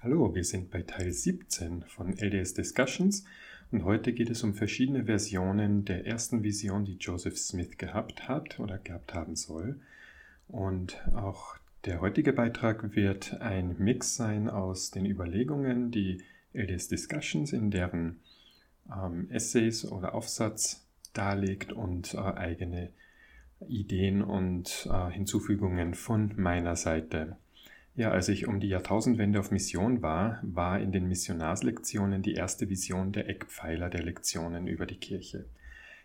Hallo, wir sind bei Teil 17 von LDS Discussions und heute geht es um verschiedene Versionen der ersten Vision, die Joseph Smith gehabt hat oder gehabt haben soll. Und auch der heutige Beitrag wird ein Mix sein aus den Überlegungen, die LDS Discussions in deren ähm, Essays oder Aufsatz darlegt und äh, eigene Ideen und äh, Hinzufügungen von meiner Seite. Ja, als ich um die Jahrtausendwende auf Mission war, war in den Missionarslektionen die erste Vision der Eckpfeiler der Lektionen über die Kirche.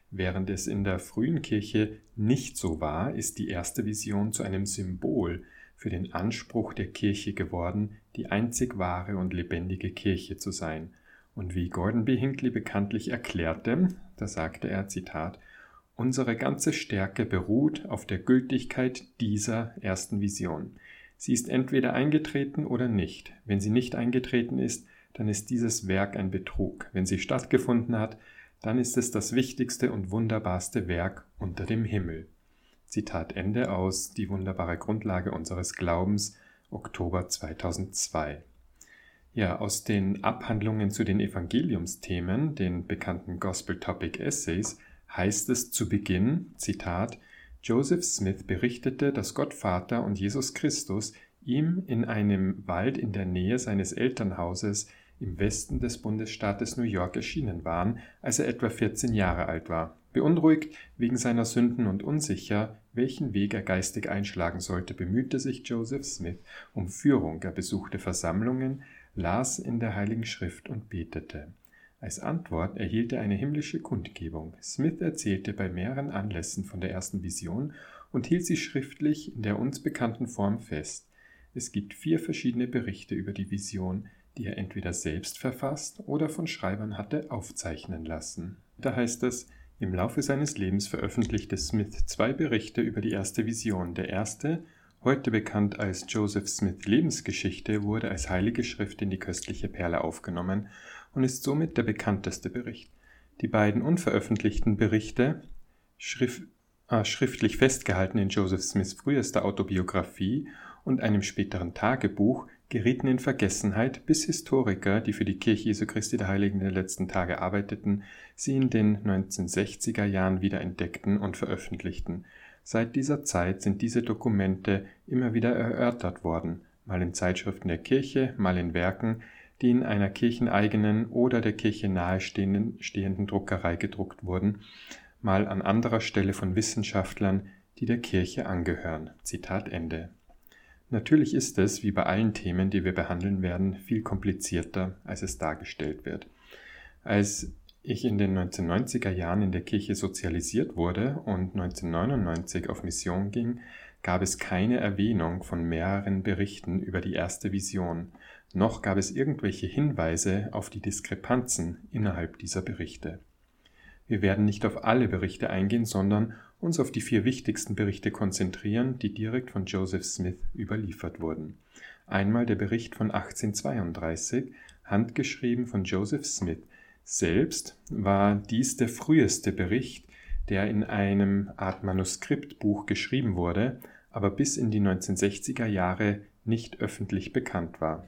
Während es in der frühen Kirche nicht so war, ist die erste Vision zu einem Symbol für den Anspruch der Kirche geworden, die einzig wahre und lebendige Kirche zu sein. Und wie Gordon B. Hinckley bekanntlich erklärte, da sagte er, Zitat, Unsere ganze Stärke beruht auf der Gültigkeit dieser ersten Vision. Sie ist entweder eingetreten oder nicht. Wenn sie nicht eingetreten ist, dann ist dieses Werk ein Betrug. Wenn sie stattgefunden hat, dann ist es das wichtigste und wunderbarste Werk unter dem Himmel. Zitat Ende aus Die wunderbare Grundlage unseres Glaubens, Oktober 2002. Ja, aus den Abhandlungen zu den Evangeliumsthemen, den bekannten Gospel Topic Essays, heißt es zu Beginn, Zitat, Joseph Smith berichtete, dass Gott Vater und Jesus Christus ihm in einem Wald in der Nähe seines Elternhauses im Westen des Bundesstaates New York erschienen waren, als er etwa 14 Jahre alt war. Beunruhigt wegen seiner Sünden und unsicher, welchen Weg er geistig einschlagen sollte, bemühte sich Joseph Smith um Führung. Er besuchte Versammlungen, las in der Heiligen Schrift und betete. Als Antwort erhielt er eine himmlische Kundgebung. Smith erzählte bei mehreren Anlässen von der ersten Vision und hielt sie schriftlich in der uns bekannten Form fest. Es gibt vier verschiedene Berichte über die Vision, die er entweder selbst verfasst oder von Schreibern hatte aufzeichnen lassen. Da heißt es, im Laufe seines Lebens veröffentlichte Smith zwei Berichte über die erste Vision. Der erste, heute bekannt als Joseph Smith Lebensgeschichte, wurde als heilige Schrift in die köstliche Perle aufgenommen und ist somit der bekannteste Bericht. Die beiden unveröffentlichten Berichte, schrift, äh, schriftlich festgehalten in Joseph Smiths frühester Autobiografie und einem späteren Tagebuch, gerieten in Vergessenheit, bis Historiker, die für die Kirche Jesu Christi der Heiligen der letzten Tage arbeiteten, sie in den 1960er Jahren wieder entdeckten und veröffentlichten. Seit dieser Zeit sind diese Dokumente immer wieder erörtert worden, mal in Zeitschriften der Kirche, mal in Werken, die in einer kircheneigenen oder der Kirche nahestehenden Druckerei gedruckt wurden, mal an anderer Stelle von Wissenschaftlern, die der Kirche angehören. Zitat Ende. Natürlich ist es, wie bei allen Themen, die wir behandeln werden, viel komplizierter, als es dargestellt wird. Als ich in den 1990er Jahren in der Kirche sozialisiert wurde und 1999 auf Mission ging, gab es keine Erwähnung von mehreren Berichten über die erste Vision, noch gab es irgendwelche Hinweise auf die Diskrepanzen innerhalb dieser Berichte. Wir werden nicht auf alle Berichte eingehen, sondern uns auf die vier wichtigsten Berichte konzentrieren, die direkt von Joseph Smith überliefert wurden. Einmal der Bericht von 1832, handgeschrieben von Joseph Smith. Selbst war dies der früheste Bericht, der in einem Art Manuskriptbuch geschrieben wurde, aber bis in die 1960er Jahre nicht öffentlich bekannt war.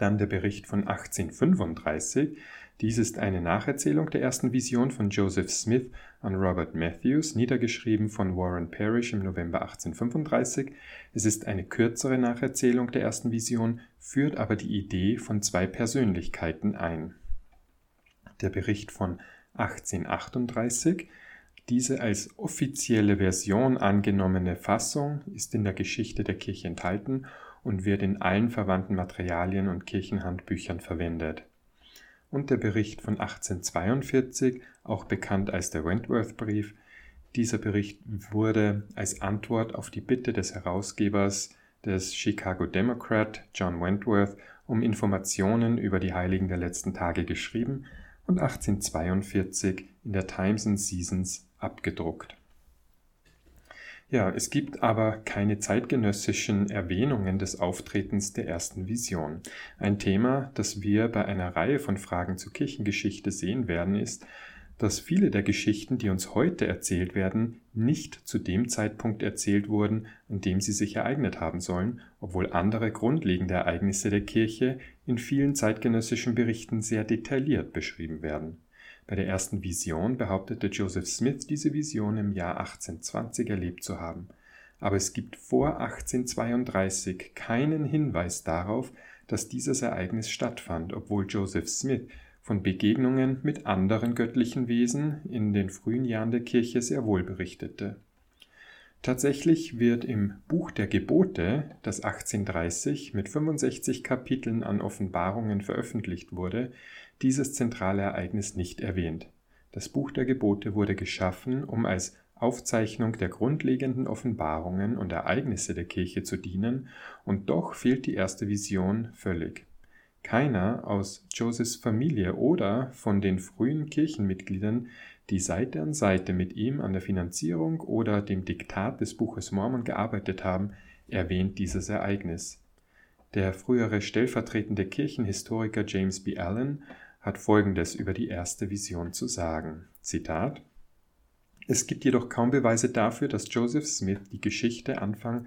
Dann der Bericht von 1835. Dies ist eine Nacherzählung der ersten Vision von Joseph Smith an Robert Matthews, niedergeschrieben von Warren Parrish im November 1835. Es ist eine kürzere Nacherzählung der ersten Vision, führt aber die Idee von zwei Persönlichkeiten ein. Der Bericht von 1838 diese als offizielle Version angenommene Fassung ist in der Geschichte der Kirche enthalten und wird in allen verwandten Materialien und Kirchenhandbüchern verwendet. Und der Bericht von 1842, auch bekannt als der Wentworth-Brief, dieser Bericht wurde als Antwort auf die Bitte des Herausgebers des Chicago Democrat, John Wentworth, um Informationen über die Heiligen der letzten Tage geschrieben und 1842 in der Times and Seasons abgedruckt. Ja, es gibt aber keine zeitgenössischen Erwähnungen des Auftretens der ersten Vision. Ein Thema, das wir bei einer Reihe von Fragen zur Kirchengeschichte sehen werden, ist, dass viele der Geschichten, die uns heute erzählt werden, nicht zu dem Zeitpunkt erzählt wurden, an dem sie sich ereignet haben sollen, obwohl andere grundlegende Ereignisse der Kirche in vielen zeitgenössischen Berichten sehr detailliert beschrieben werden. Bei der ersten Vision behauptete Joseph Smith, diese Vision im Jahr 1820 erlebt zu haben. Aber es gibt vor 1832 keinen Hinweis darauf, dass dieses Ereignis stattfand, obwohl Joseph Smith von Begegnungen mit anderen göttlichen Wesen in den frühen Jahren der Kirche sehr wohl berichtete. Tatsächlich wird im Buch der Gebote, das 1830 mit 65 Kapiteln an Offenbarungen veröffentlicht wurde, dieses zentrale Ereignis nicht erwähnt. Das Buch der Gebote wurde geschaffen, um als Aufzeichnung der grundlegenden Offenbarungen und Ereignisse der Kirche zu dienen, und doch fehlt die erste Vision völlig. Keiner aus Josephs Familie oder von den frühen Kirchenmitgliedern, die Seite an Seite mit ihm an der Finanzierung oder dem Diktat des Buches Mormon gearbeitet haben, erwähnt dieses Ereignis. Der frühere stellvertretende Kirchenhistoriker James B. Allen hat Folgendes über die erste Vision zu sagen. Zitat Es gibt jedoch kaum Beweise dafür, dass Joseph Smith die Geschichte Anfang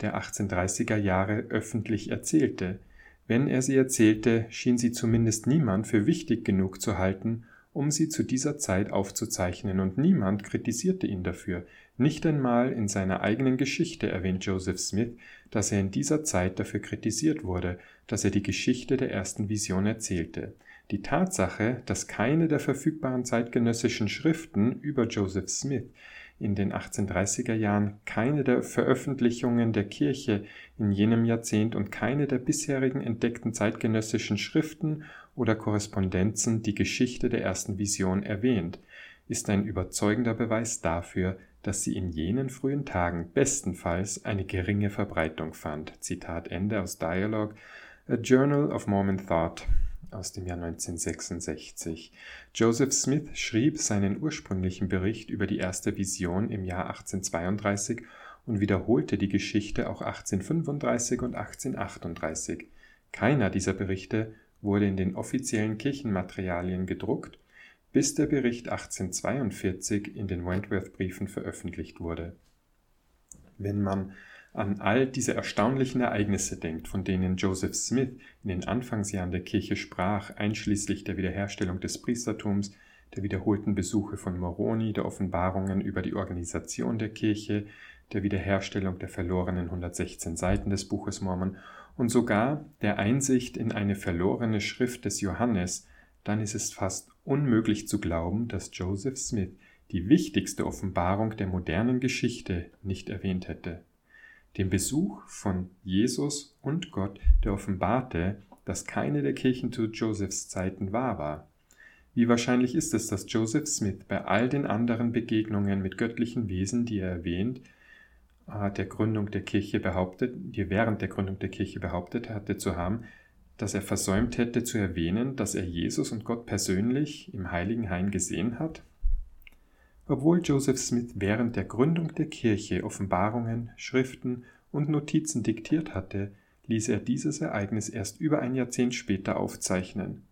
der 1830er Jahre öffentlich erzählte. Wenn er sie erzählte, schien sie zumindest niemand für wichtig genug zu halten, um sie zu dieser Zeit aufzuzeichnen, und niemand kritisierte ihn dafür. Nicht einmal in seiner eigenen Geschichte erwähnt Joseph Smith, dass er in dieser Zeit dafür kritisiert wurde, dass er die Geschichte der ersten Vision erzählte. Die Tatsache, dass keine der verfügbaren zeitgenössischen Schriften über Joseph Smith in den 1830er Jahren keine der Veröffentlichungen der Kirche in jenem Jahrzehnt und keine der bisherigen entdeckten zeitgenössischen Schriften oder Korrespondenzen die Geschichte der ersten Vision erwähnt, ist ein überzeugender Beweis dafür, dass sie in jenen frühen Tagen bestenfalls eine geringe Verbreitung fand. Zitat Ende aus Dialogue, A Journal of Mormon Thought, aus dem Jahr 1966. Joseph Smith schrieb seinen ursprünglichen Bericht über die erste Vision im Jahr 1832 und wiederholte die Geschichte auch 1835 und 1838. Keiner dieser Berichte wurde in den offiziellen Kirchenmaterialien gedruckt, bis der Bericht 1842 in den Wentworth-Briefen veröffentlicht wurde. Wenn man an all diese erstaunlichen Ereignisse denkt, von denen Joseph Smith in den Anfangsjahren der Kirche sprach, einschließlich der Wiederherstellung des Priestertums, der wiederholten Besuche von Moroni, der Offenbarungen über die Organisation der Kirche, der Wiederherstellung der verlorenen 116 Seiten des Buches Mormon und sogar der Einsicht in eine verlorene Schrift des Johannes, dann ist es fast unmöglich zu glauben, dass Joseph Smith die wichtigste Offenbarung der modernen Geschichte nicht erwähnt hätte dem Besuch von Jesus und Gott, der offenbarte, dass keine der Kirchen zu Josephs Zeiten wahr war. Wie wahrscheinlich ist es, dass Joseph Smith bei all den anderen Begegnungen mit göttlichen Wesen, die er erwähnt, äh, der Gründung der Kirche behauptet, die während der Gründung der Kirche behauptet hatte zu haben, dass er versäumt hätte zu erwähnen, dass er Jesus und Gott persönlich im Heiligen Hain gesehen hat? Obwohl Joseph Smith während der Gründung der Kirche Offenbarungen, Schriften und Notizen diktiert hatte, ließ er dieses Ereignis erst über ein Jahrzehnt später aufzeichnen.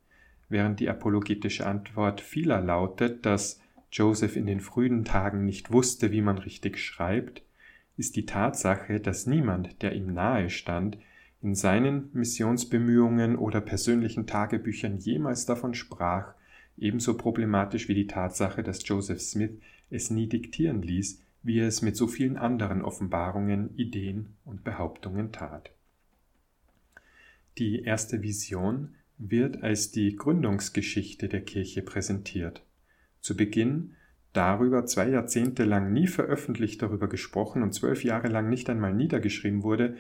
Während die apologetische Antwort vieler lautet, dass Joseph in den frühen Tagen nicht wusste, wie man richtig schreibt, ist die Tatsache, dass niemand, der ihm nahe stand, in seinen Missionsbemühungen oder persönlichen Tagebüchern jemals davon sprach, ebenso problematisch wie die Tatsache, dass Joseph Smith es nie diktieren ließ, wie er es mit so vielen anderen Offenbarungen, Ideen und Behauptungen tat. Die erste Vision wird als die Gründungsgeschichte der Kirche präsentiert. Zu Beginn darüber zwei Jahrzehnte lang nie veröffentlicht darüber gesprochen und zwölf Jahre lang nicht einmal niedergeschrieben wurde,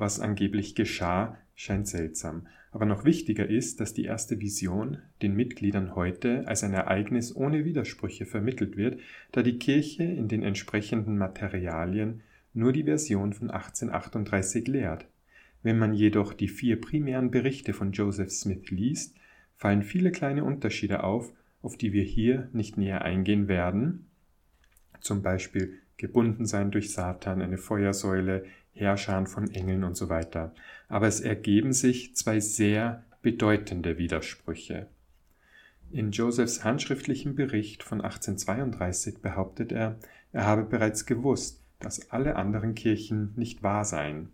was angeblich geschah, scheint seltsam. Aber noch wichtiger ist, dass die erste Vision den Mitgliedern heute als ein Ereignis ohne Widersprüche vermittelt wird, da die Kirche in den entsprechenden Materialien nur die Version von 1838 lehrt. Wenn man jedoch die vier primären Berichte von Joseph Smith liest, fallen viele kleine Unterschiede auf, auf die wir hier nicht näher eingehen werden, zum Beispiel gebunden sein durch Satan, eine Feuersäule, Herrschern von Engeln und so weiter. Aber es ergeben sich zwei sehr bedeutende Widersprüche. In Josephs handschriftlichem Bericht von 1832 behauptet er, er habe bereits gewusst, dass alle anderen Kirchen nicht wahr seien.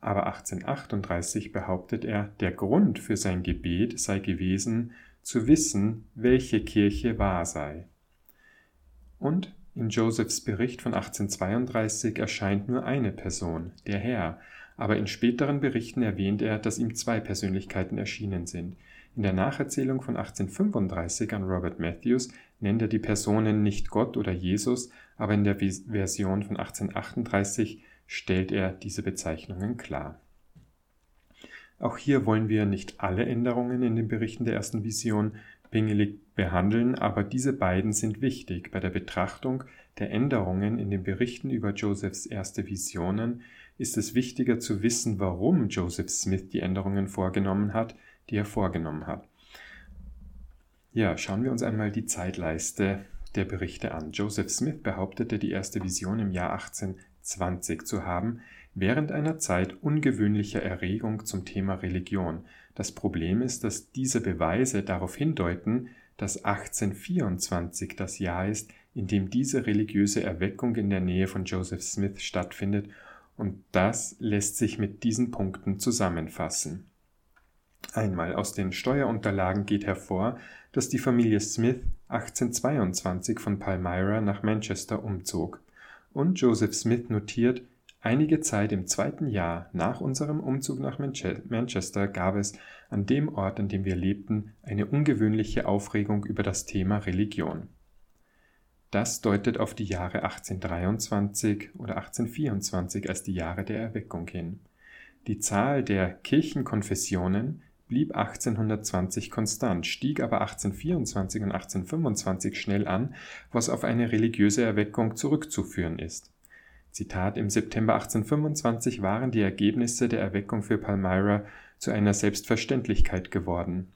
Aber 1838 behauptet er, der Grund für sein Gebet sei gewesen, zu wissen, welche Kirche wahr sei. Und in Josephs Bericht von 1832 erscheint nur eine Person, der Herr, aber in späteren Berichten erwähnt er, dass ihm zwei Persönlichkeiten erschienen sind. In der Nacherzählung von 1835 an Robert Matthews nennt er die Personen nicht Gott oder Jesus, aber in der Version von 1838 stellt er diese Bezeichnungen klar. Auch hier wollen wir nicht alle Änderungen in den Berichten der ersten Vision behandeln, aber diese beiden sind wichtig bei der Betrachtung der Änderungen in den Berichten über Josephs erste Visionen, ist es wichtiger zu wissen, warum Joseph Smith die Änderungen vorgenommen hat, die er vorgenommen hat. Ja, schauen wir uns einmal die Zeitleiste der Berichte an. Joseph Smith behauptete, die erste Vision im Jahr 1820 zu haben, während einer Zeit ungewöhnlicher Erregung zum Thema Religion. Das Problem ist, dass diese Beweise darauf hindeuten, dass 1824 das Jahr ist, in dem diese religiöse Erweckung in der Nähe von Joseph Smith stattfindet, und das lässt sich mit diesen Punkten zusammenfassen. Einmal aus den Steuerunterlagen geht hervor, dass die Familie Smith 1822 von Palmyra nach Manchester umzog. Und Joseph Smith notiert, einige Zeit im zweiten Jahr nach unserem Umzug nach Manchester gab es an dem Ort, an dem wir lebten, eine ungewöhnliche Aufregung über das Thema Religion. Das deutet auf die Jahre 1823 oder 1824 als die Jahre der Erweckung hin. Die Zahl der Kirchenkonfessionen blieb 1820 konstant, stieg aber 1824 und 1825 schnell an, was auf eine religiöse Erweckung zurückzuführen ist. Zitat Im September 1825 waren die Ergebnisse der Erweckung für Palmyra zu einer Selbstverständlichkeit geworden.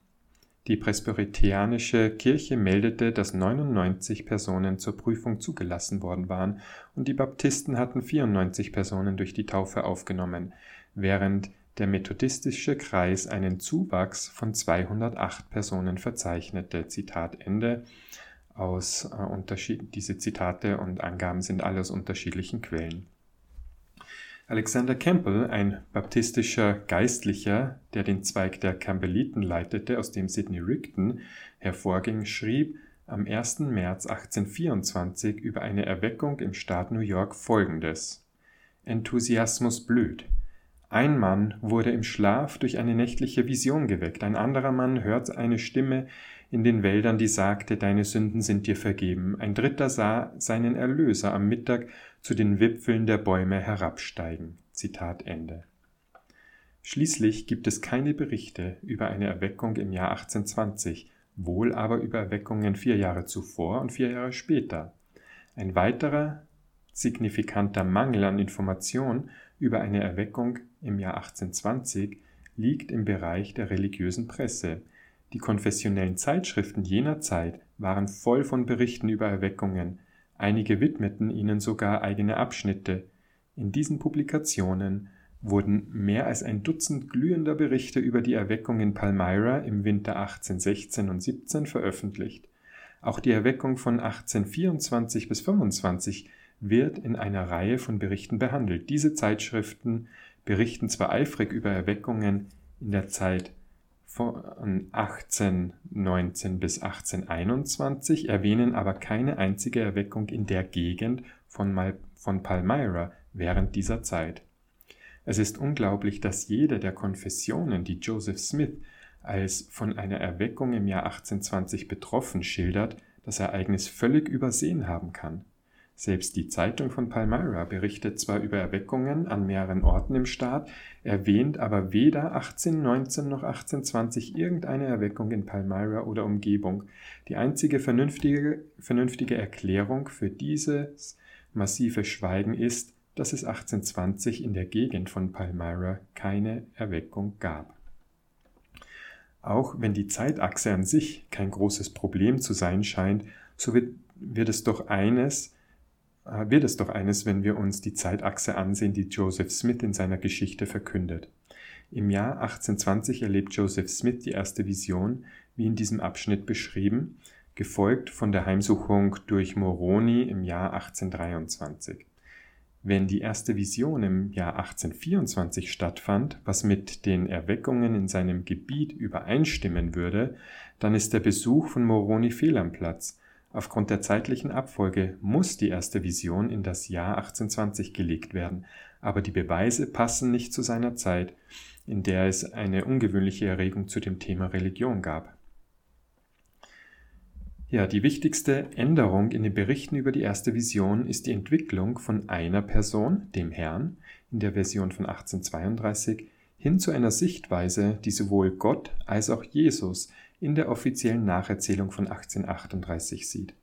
Die presbyterianische Kirche meldete, dass 99 Personen zur Prüfung zugelassen worden waren und die Baptisten hatten 94 Personen durch die Taufe aufgenommen, während der methodistische Kreis einen Zuwachs von 208 Personen verzeichnete. Zitat Ende. Aus äh, Unterschied diese Zitate und Angaben sind alle aus unterschiedlichen Quellen. Alexander Campbell, ein baptistischer Geistlicher, der den Zweig der Campbelliten leitete, aus dem Sidney Rigdon hervorging, schrieb am 1. März 1824 über eine Erweckung im Staat New York folgendes: Enthusiasmus blüht. Ein Mann wurde im Schlaf durch eine nächtliche Vision geweckt, ein anderer Mann hört eine Stimme in den Wäldern, die sagte, Deine Sünden sind dir vergeben, ein dritter sah seinen Erlöser am Mittag zu den Wipfeln der Bäume herabsteigen. Zitat Ende. Schließlich gibt es keine Berichte über eine Erweckung im Jahr 1820, wohl aber über Erweckungen vier Jahre zuvor und vier Jahre später. Ein weiterer signifikanter Mangel an Information über eine Erweckung im Jahr 1820 liegt im Bereich der religiösen Presse. Die konfessionellen Zeitschriften jener Zeit waren voll von Berichten über Erweckungen, einige widmeten ihnen sogar eigene Abschnitte. In diesen Publikationen wurden mehr als ein Dutzend glühender Berichte über die Erweckung in Palmyra im Winter 1816 und 17 veröffentlicht. Auch die Erweckung von 1824 bis 25 wird in einer Reihe von Berichten behandelt. Diese Zeitschriften berichten zwar eifrig über Erweckungen in der Zeit von 1819 bis 1821, erwähnen aber keine einzige Erweckung in der Gegend von, Mal von Palmyra während dieser Zeit. Es ist unglaublich, dass jede der Konfessionen, die Joseph Smith als von einer Erweckung im Jahr 1820 betroffen schildert, das Ereignis völlig übersehen haben kann. Selbst die Zeitung von Palmyra berichtet zwar über Erweckungen an mehreren Orten im Staat, erwähnt aber weder 1819 noch 1820 irgendeine Erweckung in Palmyra oder Umgebung. Die einzige vernünftige, vernünftige Erklärung für dieses massive Schweigen ist, dass es 1820 in der Gegend von Palmyra keine Erweckung gab. Auch wenn die Zeitachse an sich kein großes Problem zu sein scheint, so wird, wird es doch eines wird es doch eines, wenn wir uns die Zeitachse ansehen, die Joseph Smith in seiner Geschichte verkündet. Im Jahr 1820 erlebt Joseph Smith die erste Vision, wie in diesem Abschnitt beschrieben, gefolgt von der Heimsuchung durch Moroni im Jahr 1823. Wenn die erste Vision im Jahr 1824 stattfand, was mit den Erweckungen in seinem Gebiet übereinstimmen würde, dann ist der Besuch von Moroni fehl am Platz. Aufgrund der zeitlichen Abfolge muss die erste Vision in das Jahr 1820 gelegt werden, aber die Beweise passen nicht zu seiner Zeit, in der es eine ungewöhnliche Erregung zu dem Thema Religion gab. Ja, die wichtigste Änderung in den Berichten über die erste Vision ist die Entwicklung von einer Person, dem Herrn, in der Version von 1832, hin zu einer Sichtweise, die sowohl Gott als auch Jesus in der offiziellen Nacherzählung von 1838 sieht.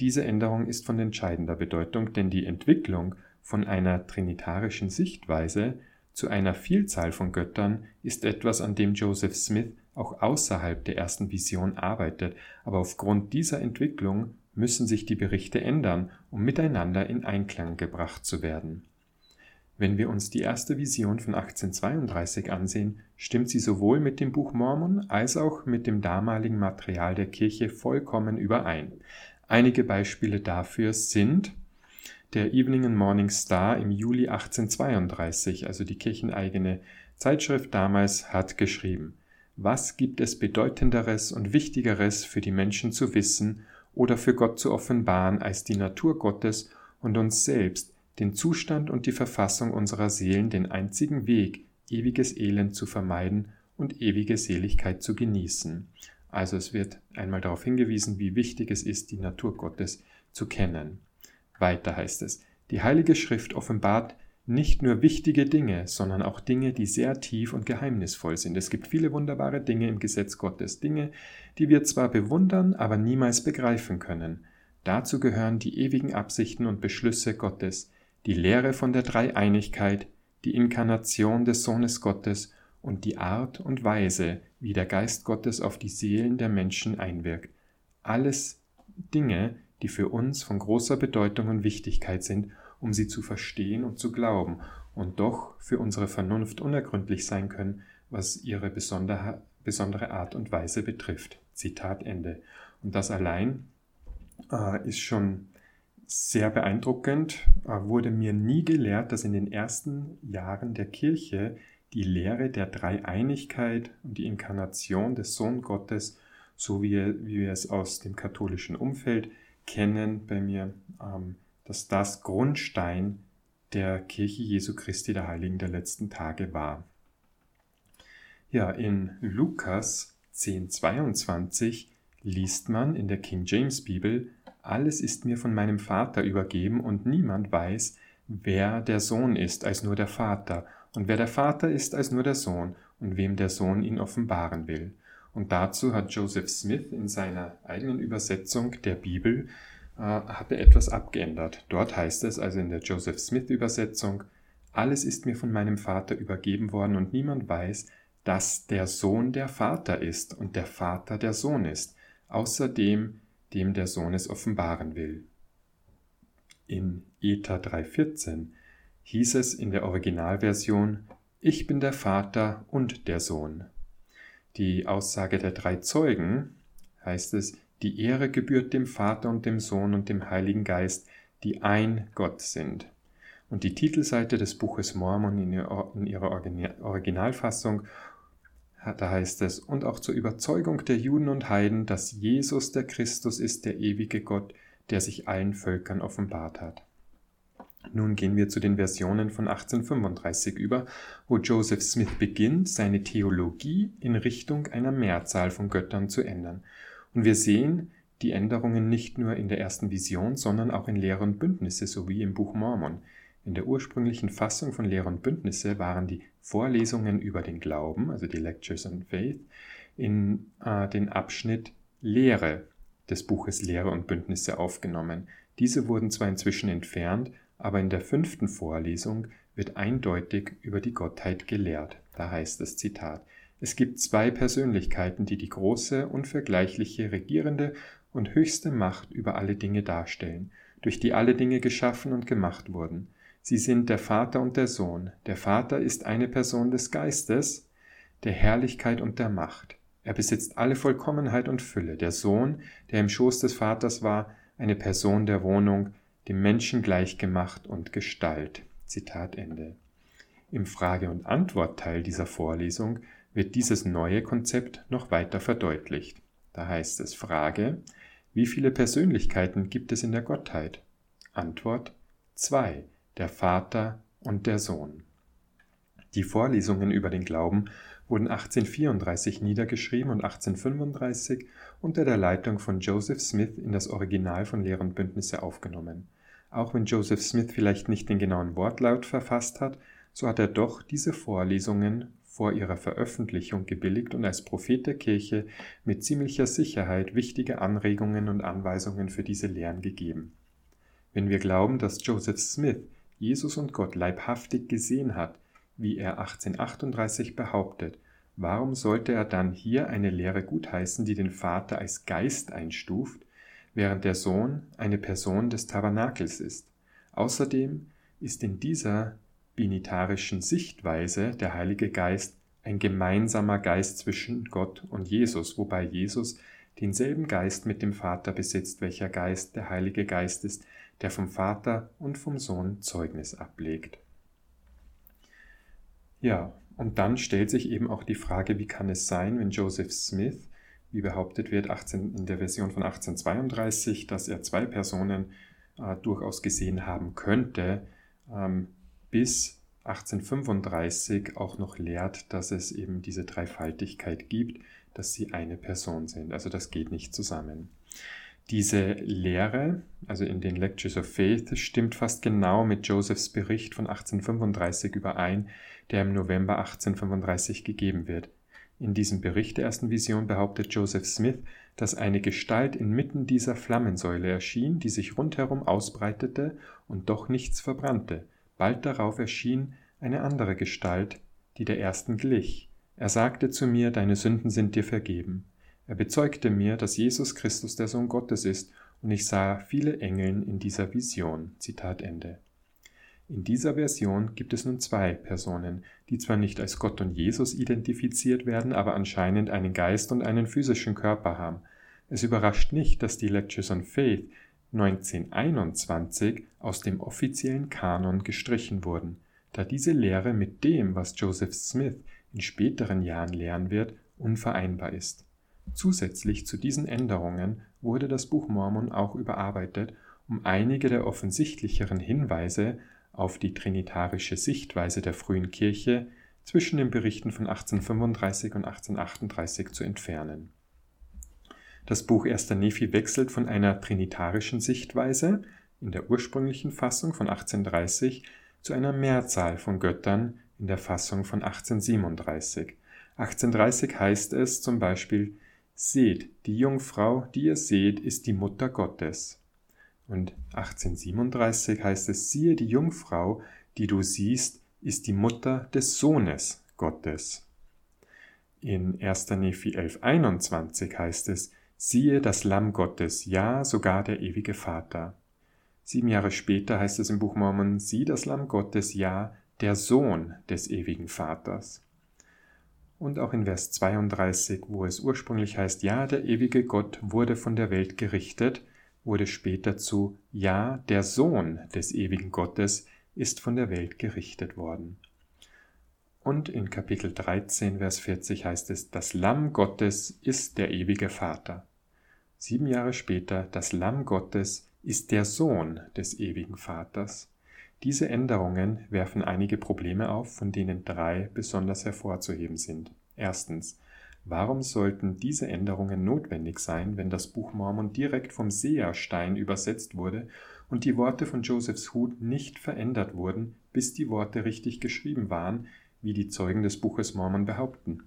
Diese Änderung ist von entscheidender Bedeutung, denn die Entwicklung von einer trinitarischen Sichtweise zu einer Vielzahl von Göttern ist etwas, an dem Joseph Smith auch außerhalb der ersten Vision arbeitet, aber aufgrund dieser Entwicklung müssen sich die Berichte ändern, um miteinander in Einklang gebracht zu werden. Wenn wir uns die erste Vision von 1832 ansehen, stimmt sie sowohl mit dem Buch Mormon als auch mit dem damaligen Material der Kirche vollkommen überein. Einige Beispiele dafür sind der Evening and Morning Star im Juli 1832, also die kircheneigene Zeitschrift damals, hat geschrieben was gibt es Bedeutenderes und Wichtigeres für die Menschen zu wissen oder für Gott zu offenbaren als die Natur Gottes und uns selbst, den Zustand und die Verfassung unserer Seelen, den einzigen Weg, ewiges Elend zu vermeiden und ewige Seligkeit zu genießen. Also es wird einmal darauf hingewiesen, wie wichtig es ist, die Natur Gottes zu kennen. Weiter heißt es, die Heilige Schrift offenbart nicht nur wichtige Dinge, sondern auch Dinge, die sehr tief und geheimnisvoll sind. Es gibt viele wunderbare Dinge im Gesetz Gottes, Dinge, die wir zwar bewundern, aber niemals begreifen können. Dazu gehören die ewigen Absichten und Beschlüsse Gottes, die Lehre von der Dreieinigkeit, die Inkarnation des Sohnes Gottes und die Art und Weise, wie der Geist Gottes auf die Seelen der Menschen einwirkt. Alles Dinge, die für uns von großer Bedeutung und Wichtigkeit sind um sie zu verstehen und zu glauben, und doch für unsere Vernunft unergründlich sein können, was ihre besondere, Art und Weise betrifft. Zitat Ende. Und das allein äh, ist schon sehr beeindruckend, äh, wurde mir nie gelehrt, dass in den ersten Jahren der Kirche die Lehre der Dreieinigkeit und die Inkarnation des Sohn Gottes, so wie, wir es aus dem katholischen Umfeld kennen, bei mir ähm, dass das Grundstein der Kirche Jesu Christi der Heiligen der letzten Tage war. Ja, in Lukas 10,22 liest man in der King James Bibel, alles ist mir von meinem Vater übergeben und niemand weiß, wer der Sohn ist, als nur der Vater, und wer der Vater ist, als nur der Sohn, und wem der Sohn ihn offenbaren will. Und dazu hat Joseph Smith in seiner eigenen Übersetzung der Bibel äh, hatte etwas abgeändert. Dort heißt es also in der Joseph Smith Übersetzung, alles ist mir von meinem Vater übergeben worden und niemand weiß, dass der Sohn der Vater ist und der Vater der Sohn ist, außer dem, dem der Sohn es offenbaren will. In ETA 3.14 hieß es in der Originalversion, ich bin der Vater und der Sohn. Die Aussage der drei Zeugen heißt es, die Ehre gebührt dem Vater und dem Sohn und dem Heiligen Geist, die ein Gott sind. Und die Titelseite des Buches Mormon in ihrer Originalfassung, da heißt es, und auch zur Überzeugung der Juden und Heiden, dass Jesus der Christus ist, der ewige Gott, der sich allen Völkern offenbart hat. Nun gehen wir zu den Versionen von 1835 über, wo Joseph Smith beginnt, seine Theologie in Richtung einer Mehrzahl von Göttern zu ändern. Und wir sehen die Änderungen nicht nur in der ersten Vision, sondern auch in Lehre und Bündnisse sowie im Buch Mormon. In der ursprünglichen Fassung von Lehre und Bündnisse waren die Vorlesungen über den Glauben, also die Lectures on Faith, in äh, den Abschnitt Lehre des Buches Lehre und Bündnisse aufgenommen. Diese wurden zwar inzwischen entfernt, aber in der fünften Vorlesung wird eindeutig über die Gottheit gelehrt. Da heißt es Zitat es gibt zwei Persönlichkeiten, die die große, unvergleichliche, regierende und höchste Macht über alle Dinge darstellen, durch die alle Dinge geschaffen und gemacht wurden. Sie sind der Vater und der Sohn. Der Vater ist eine Person des Geistes, der Herrlichkeit und der Macht. Er besitzt alle Vollkommenheit und Fülle. Der Sohn, der im Schoß des Vaters war, eine Person der Wohnung, dem Menschen gleichgemacht und Gestalt. Zitat Ende. Im Frage- und Antwortteil dieser Vorlesung wird dieses neue Konzept noch weiter verdeutlicht. Da heißt es Frage, wie viele Persönlichkeiten gibt es in der Gottheit? Antwort zwei, der Vater und der Sohn. Die Vorlesungen über den Glauben wurden 1834 niedergeschrieben und 1835 unter der Leitung von Joseph Smith in das Original von Lehr Bündnisse aufgenommen. Auch wenn Joseph Smith vielleicht nicht den genauen Wortlaut verfasst hat, so hat er doch diese Vorlesungen vor ihrer Veröffentlichung gebilligt und als Prophet der Kirche mit ziemlicher Sicherheit wichtige Anregungen und Anweisungen für diese Lehren gegeben. Wenn wir glauben, dass Joseph Smith Jesus und Gott leibhaftig gesehen hat, wie er 1838 behauptet, warum sollte er dann hier eine Lehre gutheißen, die den Vater als Geist einstuft, während der Sohn eine Person des Tabernakels ist? Außerdem ist in dieser binitarischen Sichtweise der Heilige Geist ein gemeinsamer Geist zwischen Gott und Jesus, wobei Jesus denselben Geist mit dem Vater besitzt, welcher Geist der Heilige Geist ist, der vom Vater und vom Sohn Zeugnis ablegt. Ja, und dann stellt sich eben auch die Frage, wie kann es sein, wenn Joseph Smith, wie behauptet wird 18, in der Version von 1832, dass er zwei Personen äh, durchaus gesehen haben könnte, ähm, bis 1835 auch noch lehrt, dass es eben diese Dreifaltigkeit gibt, dass sie eine Person sind. Also das geht nicht zusammen. Diese Lehre, also in den Lectures of Faith, stimmt fast genau mit Josephs Bericht von 1835 überein, der im November 1835 gegeben wird. In diesem Bericht der ersten Vision behauptet Joseph Smith, dass eine Gestalt inmitten dieser Flammensäule erschien, die sich rundherum ausbreitete und doch nichts verbrannte. Bald darauf erschien eine andere Gestalt, die der ersten glich. Er sagte zu mir, Deine Sünden sind dir vergeben. Er bezeugte mir, dass Jesus Christus der Sohn Gottes ist, und ich sah viele Engeln in dieser Vision. Zitat Ende. In dieser Version gibt es nun zwei Personen, die zwar nicht als Gott und Jesus identifiziert werden, aber anscheinend einen Geist und einen physischen Körper haben. Es überrascht nicht, dass die Lectures on Faith 1921 aus dem offiziellen Kanon gestrichen wurden, da diese Lehre mit dem, was Joseph Smith in späteren Jahren lehren wird, unvereinbar ist. Zusätzlich zu diesen Änderungen wurde das Buch Mormon auch überarbeitet, um einige der offensichtlicheren Hinweise auf die trinitarische Sichtweise der frühen Kirche zwischen den Berichten von 1835 und 1838 zu entfernen das Buch Erster Nephi wechselt von einer trinitarischen Sichtweise in der ursprünglichen Fassung von 1830 zu einer Mehrzahl von Göttern in der Fassung von 1837. 1830 heißt es zum Beispiel, Seht, die Jungfrau, die ihr seht, ist die Mutter Gottes. Und 1837 heißt es, siehe, die Jungfrau, die du siehst, ist die Mutter des Sohnes Gottes. In 1. Nephi 11.21 heißt es, Siehe das Lamm Gottes, ja sogar der ewige Vater. Sieben Jahre später heißt es im Buch Mormon, sieh das Lamm Gottes, ja der Sohn des ewigen Vaters. Und auch in Vers 32, wo es ursprünglich heißt, ja der ewige Gott wurde von der Welt gerichtet, wurde später zu, ja der Sohn des ewigen Gottes ist von der Welt gerichtet worden. Und in Kapitel 13, Vers 40 heißt es, das Lamm Gottes ist der ewige Vater. Sieben Jahre später, das Lamm Gottes ist der Sohn des ewigen Vaters. Diese Änderungen werfen einige Probleme auf, von denen drei besonders hervorzuheben sind. Erstens, warum sollten diese Änderungen notwendig sein, wenn das Buch Mormon direkt vom Seherstein übersetzt wurde und die Worte von Josephs Hut nicht verändert wurden, bis die Worte richtig geschrieben waren, wie die Zeugen des Buches Mormon behaupten.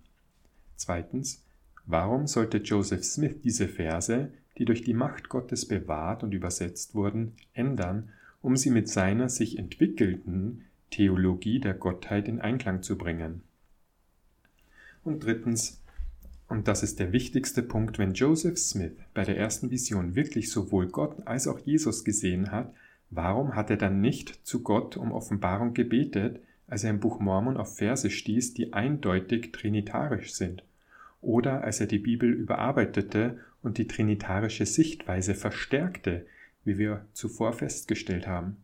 Zweitens, warum sollte Joseph Smith diese Verse, die durch die Macht Gottes bewahrt und übersetzt wurden, ändern, um sie mit seiner sich entwickelnden Theologie der Gottheit in Einklang zu bringen? Und drittens, und das ist der wichtigste Punkt, wenn Joseph Smith bei der ersten Vision wirklich sowohl Gott als auch Jesus gesehen hat, Warum hat er dann nicht zu Gott um Offenbarung gebetet, als er im Buch Mormon auf Verse stieß, die eindeutig trinitarisch sind? Oder als er die Bibel überarbeitete und die trinitarische Sichtweise verstärkte, wie wir zuvor festgestellt haben?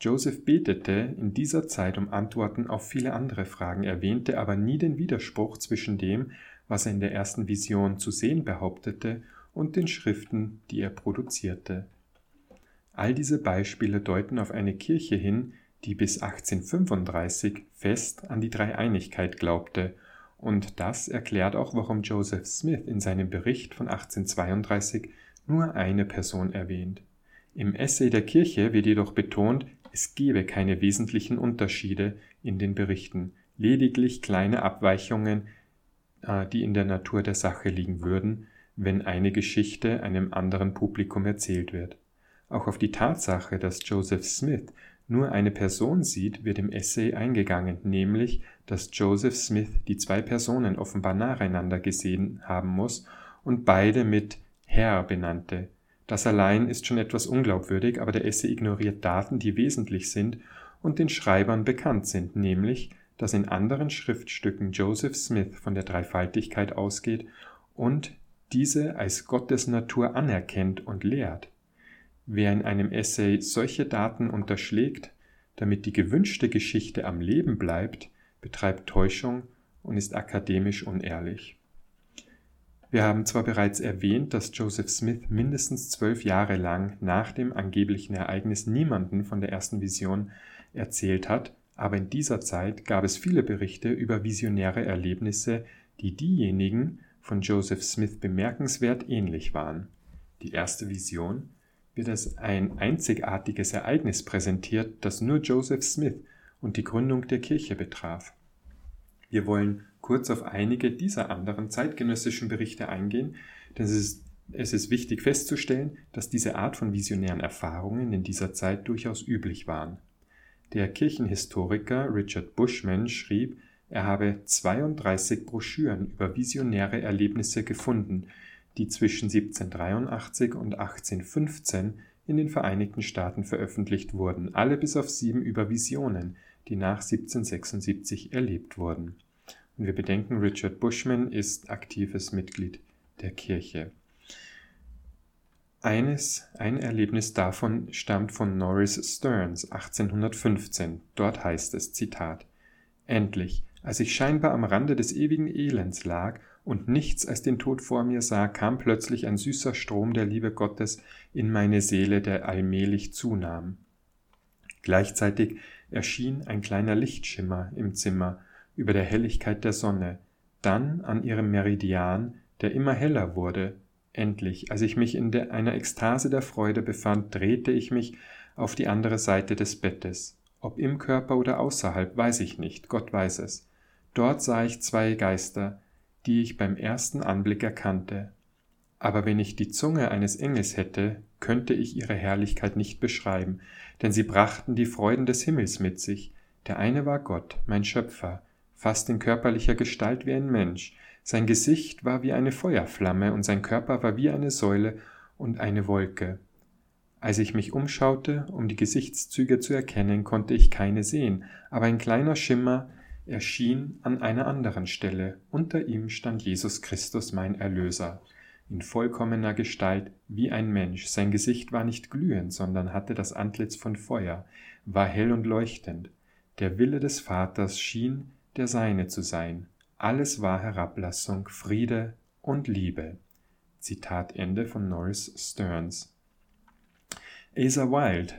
Joseph betete in dieser Zeit um Antworten auf viele andere Fragen, erwähnte aber nie den Widerspruch zwischen dem, was er in der ersten Vision zu sehen behauptete, und den Schriften, die er produzierte. All diese Beispiele deuten auf eine Kirche hin, die bis 1835 fest an die Dreieinigkeit glaubte, und das erklärt auch, warum Joseph Smith in seinem Bericht von 1832 nur eine Person erwähnt. Im Essay der Kirche wird jedoch betont, es gebe keine wesentlichen Unterschiede in den Berichten, lediglich kleine Abweichungen, äh, die in der Natur der Sache liegen würden, wenn eine Geschichte einem anderen Publikum erzählt wird. Auch auf die Tatsache, dass Joseph Smith nur eine Person sieht, wird im Essay eingegangen, nämlich, dass Joseph Smith die zwei Personen offenbar nacheinander gesehen haben muss und beide mit Herr benannte. Das allein ist schon etwas unglaubwürdig, aber der Essay ignoriert Daten, die wesentlich sind und den Schreibern bekannt sind, nämlich, dass in anderen Schriftstücken Joseph Smith von der Dreifaltigkeit ausgeht und diese als Gottes Natur anerkennt und lehrt. Wer in einem Essay solche Daten unterschlägt, damit die gewünschte Geschichte am Leben bleibt, betreibt Täuschung und ist akademisch unehrlich. Wir haben zwar bereits erwähnt, dass Joseph Smith mindestens zwölf Jahre lang nach dem angeblichen Ereignis niemanden von der ersten Vision erzählt hat, aber in dieser Zeit gab es viele Berichte über visionäre Erlebnisse, die diejenigen von Joseph Smith bemerkenswert ähnlich waren. Die erste Vision wird als ein einzigartiges Ereignis präsentiert, das nur Joseph Smith und die Gründung der Kirche betraf. Wir wollen kurz auf einige dieser anderen zeitgenössischen Berichte eingehen, denn es ist, es ist wichtig festzustellen, dass diese Art von visionären Erfahrungen in dieser Zeit durchaus üblich waren. Der Kirchenhistoriker Richard Bushman schrieb, er habe 32 Broschüren über visionäre Erlebnisse gefunden, die zwischen 1783 und 1815 in den Vereinigten Staaten veröffentlicht wurden, alle bis auf sieben über Visionen, die nach 1776 erlebt wurden. Und wir bedenken, Richard Bushman ist aktives Mitglied der Kirche. Eines, ein Erlebnis davon stammt von Norris Stearns 1815. Dort heißt es, Zitat, Endlich, als ich scheinbar am Rande des ewigen Elends lag und nichts als den Tod vor mir sah, kam plötzlich ein süßer Strom der Liebe Gottes in meine Seele, der allmählich zunahm. Gleichzeitig erschien ein kleiner Lichtschimmer im Zimmer über der Helligkeit der Sonne, dann an ihrem Meridian, der immer heller wurde. Endlich, als ich mich in einer Ekstase der Freude befand, drehte ich mich auf die andere Seite des Bettes. Ob im Körper oder außerhalb, weiß ich nicht, Gott weiß es. Dort sah ich zwei Geister, die ich beim ersten Anblick erkannte. Aber wenn ich die Zunge eines Engels hätte, könnte ich ihre Herrlichkeit nicht beschreiben, denn sie brachten die Freuden des Himmels mit sich. Der eine war Gott, mein Schöpfer, fast in körperlicher Gestalt wie ein Mensch. Sein Gesicht war wie eine Feuerflamme und sein Körper war wie eine Säule und eine Wolke. Als ich mich umschaute, um die Gesichtszüge zu erkennen, konnte ich keine sehen, aber ein kleiner Schimmer erschien an einer anderen Stelle. Unter ihm stand Jesus Christus, mein Erlöser, in vollkommener Gestalt wie ein Mensch. Sein Gesicht war nicht glühend, sondern hatte das Antlitz von Feuer, war hell und leuchtend. Der Wille des Vaters schien der seine zu sein. Alles war Herablassung, Friede und Liebe. Zitat Ende von Norris Stearns. Asa Wilde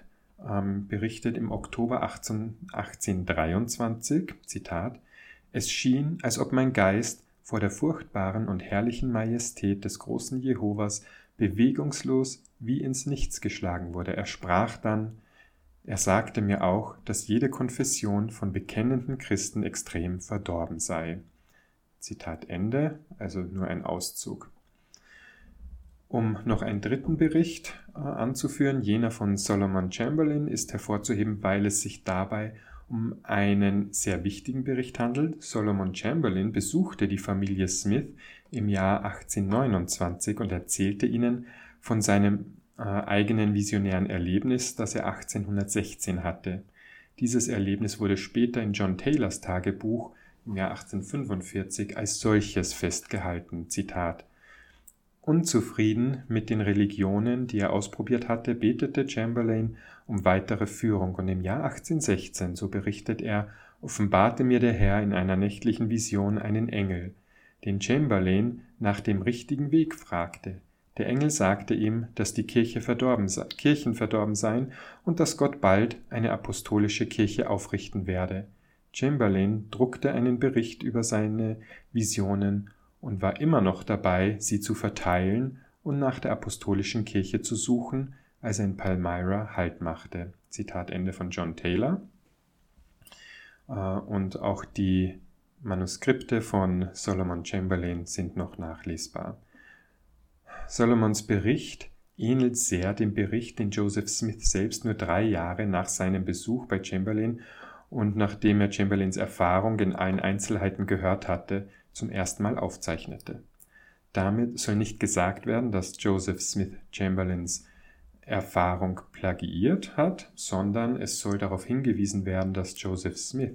ähm, berichtet im Oktober 18, 1823, Zitat, es schien, als ob mein Geist vor der furchtbaren und herrlichen Majestät des großen Jehovas bewegungslos wie ins Nichts geschlagen wurde. Er sprach dann, er sagte mir auch, dass jede Konfession von bekennenden Christen extrem verdorben sei. Zitat Ende, also nur ein Auszug. Um noch einen dritten Bericht äh, anzuführen, jener von Solomon Chamberlain, ist hervorzuheben, weil es sich dabei um einen sehr wichtigen Bericht handelt. Solomon Chamberlain besuchte die Familie Smith im Jahr 1829 und erzählte ihnen von seinem äh, eigenen visionären Erlebnis, das er 1816 hatte. Dieses Erlebnis wurde später in John Taylors Tagebuch im Jahr 1845 als solches festgehalten. Zitat Unzufrieden mit den Religionen, die er ausprobiert hatte, betete Chamberlain um weitere Führung und im Jahr 1816, so berichtet er, offenbarte mir der Herr in einer nächtlichen Vision einen Engel, den Chamberlain nach dem richtigen Weg fragte. Der Engel sagte ihm, dass die Kirche verdorben, Kirchen verdorben seien und dass Gott bald eine apostolische Kirche aufrichten werde. Chamberlain druckte einen Bericht über seine Visionen und war immer noch dabei, sie zu verteilen und nach der apostolischen Kirche zu suchen, als er in Palmyra Halt machte. Zitat Ende von John Taylor. Äh, und auch die Manuskripte von Solomon Chamberlain sind noch nachlesbar. Solomons Bericht ähnelt sehr dem Bericht, den Joseph Smith selbst nur drei Jahre nach seinem Besuch bei Chamberlain und nachdem er Chamberlains Erfahrung in allen Einzelheiten gehört hatte, zum ersten Mal aufzeichnete. Damit soll nicht gesagt werden, dass Joseph Smith Chamberlains Erfahrung plagiiert hat, sondern es soll darauf hingewiesen werden, dass Joseph Smith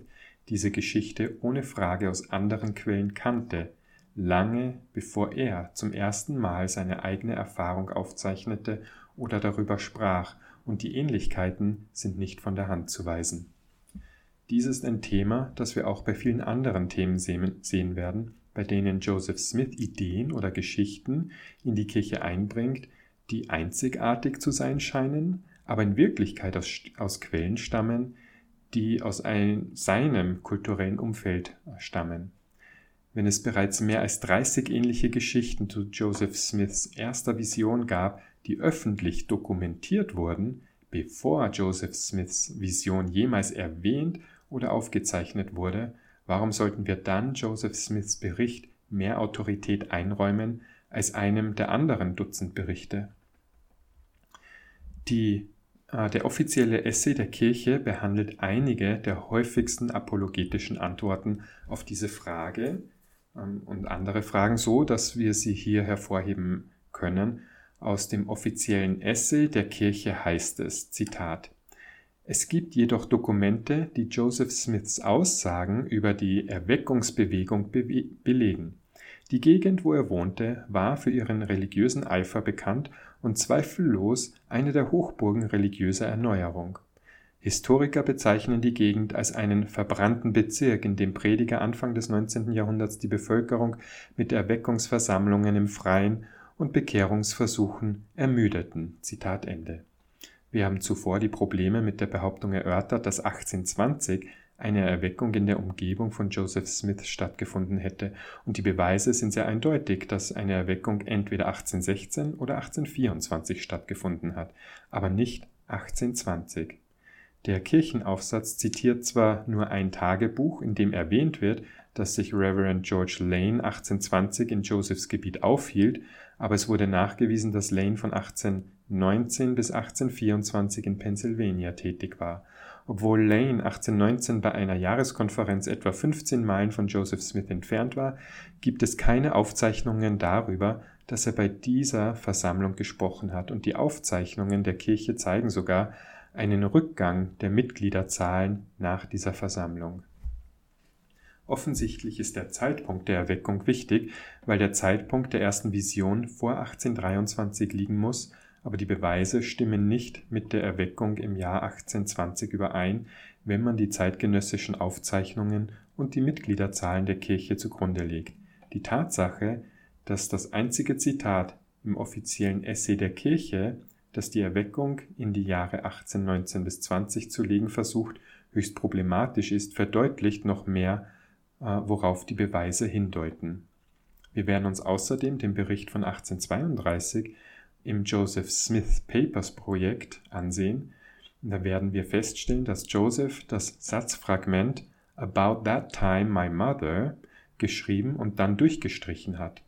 diese Geschichte ohne Frage aus anderen Quellen kannte, lange bevor er zum ersten Mal seine eigene Erfahrung aufzeichnete oder darüber sprach, und die Ähnlichkeiten sind nicht von der Hand zu weisen. Dies ist ein Thema, das wir auch bei vielen anderen Themen sehen werden, bei denen Joseph Smith Ideen oder Geschichten in die Kirche einbringt, die einzigartig zu sein scheinen, aber in Wirklichkeit aus, aus Quellen stammen, die aus ein, seinem kulturellen Umfeld stammen. Wenn es bereits mehr als 30 ähnliche Geschichten zu Joseph Smiths erster Vision gab, die öffentlich dokumentiert wurden, bevor Joseph Smiths Vision jemals erwähnt oder aufgezeichnet wurde, warum sollten wir dann Joseph Smiths Bericht mehr Autorität einräumen als einem der anderen Dutzend Berichte? Die, äh, der offizielle Essay der Kirche behandelt einige der häufigsten apologetischen Antworten auf diese Frage, ähm, und andere Fragen so, dass wir sie hier hervorheben können. Aus dem offiziellen Essay der Kirche heißt es, Zitat, es gibt jedoch Dokumente, die Joseph Smiths Aussagen über die Erweckungsbewegung be belegen. Die Gegend, wo er wohnte, war für ihren religiösen Eifer bekannt und zweifellos eine der Hochburgen religiöser Erneuerung. Historiker bezeichnen die Gegend als einen verbrannten Bezirk, in dem Prediger Anfang des 19. Jahrhunderts die Bevölkerung mit Erweckungsversammlungen im Freien und Bekehrungsversuchen ermüdeten. Zitat Ende. Wir haben zuvor die Probleme mit der Behauptung erörtert, dass 1820 eine Erweckung in der Umgebung von Joseph Smith stattgefunden hätte, und die Beweise sind sehr eindeutig, dass eine Erweckung entweder 1816 oder 1824 stattgefunden hat, aber nicht 1820. Der Kirchenaufsatz zitiert zwar nur ein Tagebuch, in dem erwähnt wird, dass sich Reverend George Lane 1820 in Josephs Gebiet aufhielt, aber es wurde nachgewiesen, dass Lane von 1819 bis 1824 in Pennsylvania tätig war. Obwohl Lane 1819 bei einer Jahreskonferenz etwa 15 Meilen von Joseph Smith entfernt war, gibt es keine Aufzeichnungen darüber, dass er bei dieser Versammlung gesprochen hat, und die Aufzeichnungen der Kirche zeigen sogar, einen Rückgang der Mitgliederzahlen nach dieser Versammlung. Offensichtlich ist der Zeitpunkt der Erweckung wichtig, weil der Zeitpunkt der ersten Vision vor 1823 liegen muss, aber die Beweise stimmen nicht mit der Erweckung im Jahr 1820 überein, wenn man die zeitgenössischen Aufzeichnungen und die Mitgliederzahlen der Kirche zugrunde legt. Die Tatsache, dass das einzige Zitat im offiziellen Essay der Kirche das die Erweckung in die Jahre 1819 bis 20 zu legen versucht, höchst problematisch ist, verdeutlicht noch mehr, äh, worauf die Beweise hindeuten. Wir werden uns außerdem den Bericht von 1832 im Joseph Smith Papers Projekt ansehen. Da werden wir feststellen, dass Joseph das Satzfragment About that time my mother geschrieben und dann durchgestrichen hat.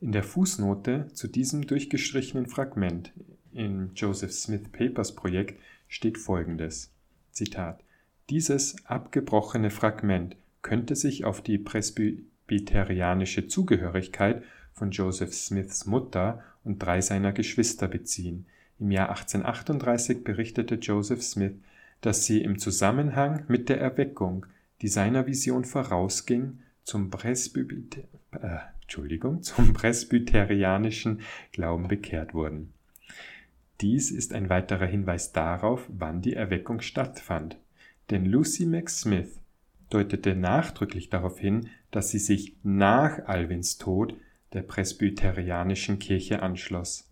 In der Fußnote zu diesem durchgestrichenen Fragment im Joseph Smith Papers Projekt steht folgendes: Zitat: Dieses abgebrochene Fragment könnte sich auf die presbyterianische Zugehörigkeit von Joseph Smiths Mutter und drei seiner Geschwister beziehen. Im Jahr 1838 berichtete Joseph Smith, dass sie im Zusammenhang mit der Erweckung, die seiner Vision vorausging, zum, Presbyter äh, zum presbyterianischen Glauben bekehrt wurden. Dies ist ein weiterer Hinweis darauf, wann die Erweckung stattfand. Denn Lucy McSmith deutete nachdrücklich darauf hin, dass sie sich nach Alwins Tod der presbyterianischen Kirche anschloss.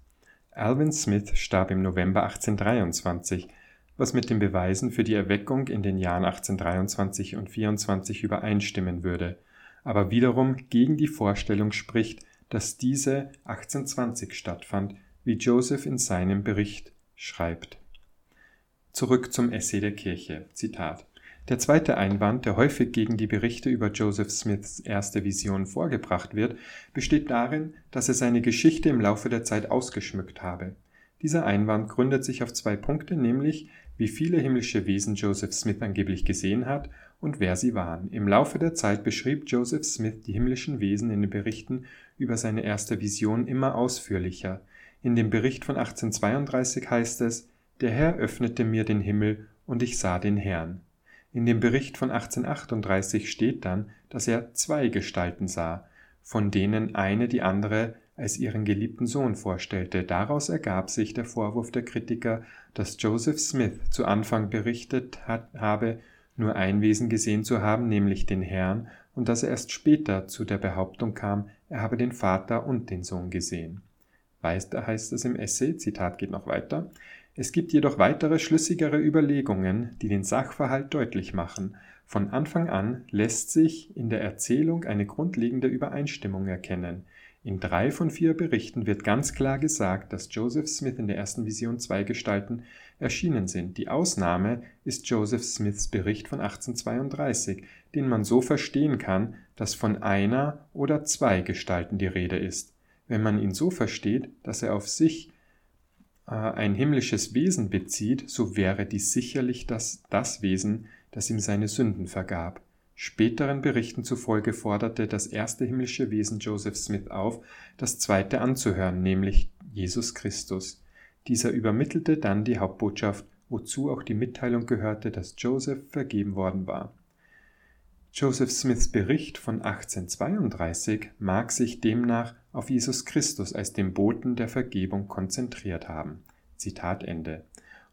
Alvin Smith starb im November 1823, was mit den Beweisen für die Erweckung in den Jahren 1823 und 24 übereinstimmen würde, aber wiederum gegen die Vorstellung spricht, dass diese 1820 stattfand, wie Joseph in seinem Bericht schreibt. Zurück zum Essay der Kirche. Zitat. Der zweite Einwand, der häufig gegen die Berichte über Joseph Smiths erste Vision vorgebracht wird, besteht darin, dass er seine Geschichte im Laufe der Zeit ausgeschmückt habe. Dieser Einwand gründet sich auf zwei Punkte, nämlich wie viele himmlische Wesen Joseph Smith angeblich gesehen hat und wer sie waren. Im Laufe der Zeit beschrieb Joseph Smith die himmlischen Wesen in den Berichten über seine erste Vision immer ausführlicher. In dem Bericht von 1832 heißt es, der Herr öffnete mir den Himmel und ich sah den Herrn. In dem Bericht von 1838 steht dann, dass er zwei Gestalten sah, von denen eine die andere als ihren geliebten Sohn vorstellte. Daraus ergab sich der Vorwurf der Kritiker, dass Joseph Smith zu Anfang berichtet hat, habe, nur ein Wesen gesehen zu haben, nämlich den Herrn, und dass er erst später zu der Behauptung kam, er habe den Vater und den Sohn gesehen. Weiter heißt es im Essay, Zitat geht noch weiter, es gibt jedoch weitere schlüssigere Überlegungen, die den Sachverhalt deutlich machen. Von Anfang an lässt sich in der Erzählung eine grundlegende Übereinstimmung erkennen. In drei von vier Berichten wird ganz klar gesagt, dass Joseph Smith in der ersten Vision zwei Gestalten erschienen sind. Die Ausnahme ist Joseph Smiths Bericht von 1832, den man so verstehen kann, dass von einer oder zwei Gestalten die Rede ist. Wenn man ihn so versteht, dass er auf sich ein himmlisches Wesen bezieht, so wäre dies sicherlich das, das Wesen, das ihm seine Sünden vergab. Späteren Berichten zufolge forderte das erste himmlische Wesen Joseph Smith auf, das zweite anzuhören, nämlich Jesus Christus. Dieser übermittelte dann die Hauptbotschaft, wozu auch die Mitteilung gehörte, dass Joseph vergeben worden war. Joseph Smiths Bericht von 1832 mag sich demnach auf Jesus Christus als den Boten der Vergebung konzentriert haben. Zitat Ende.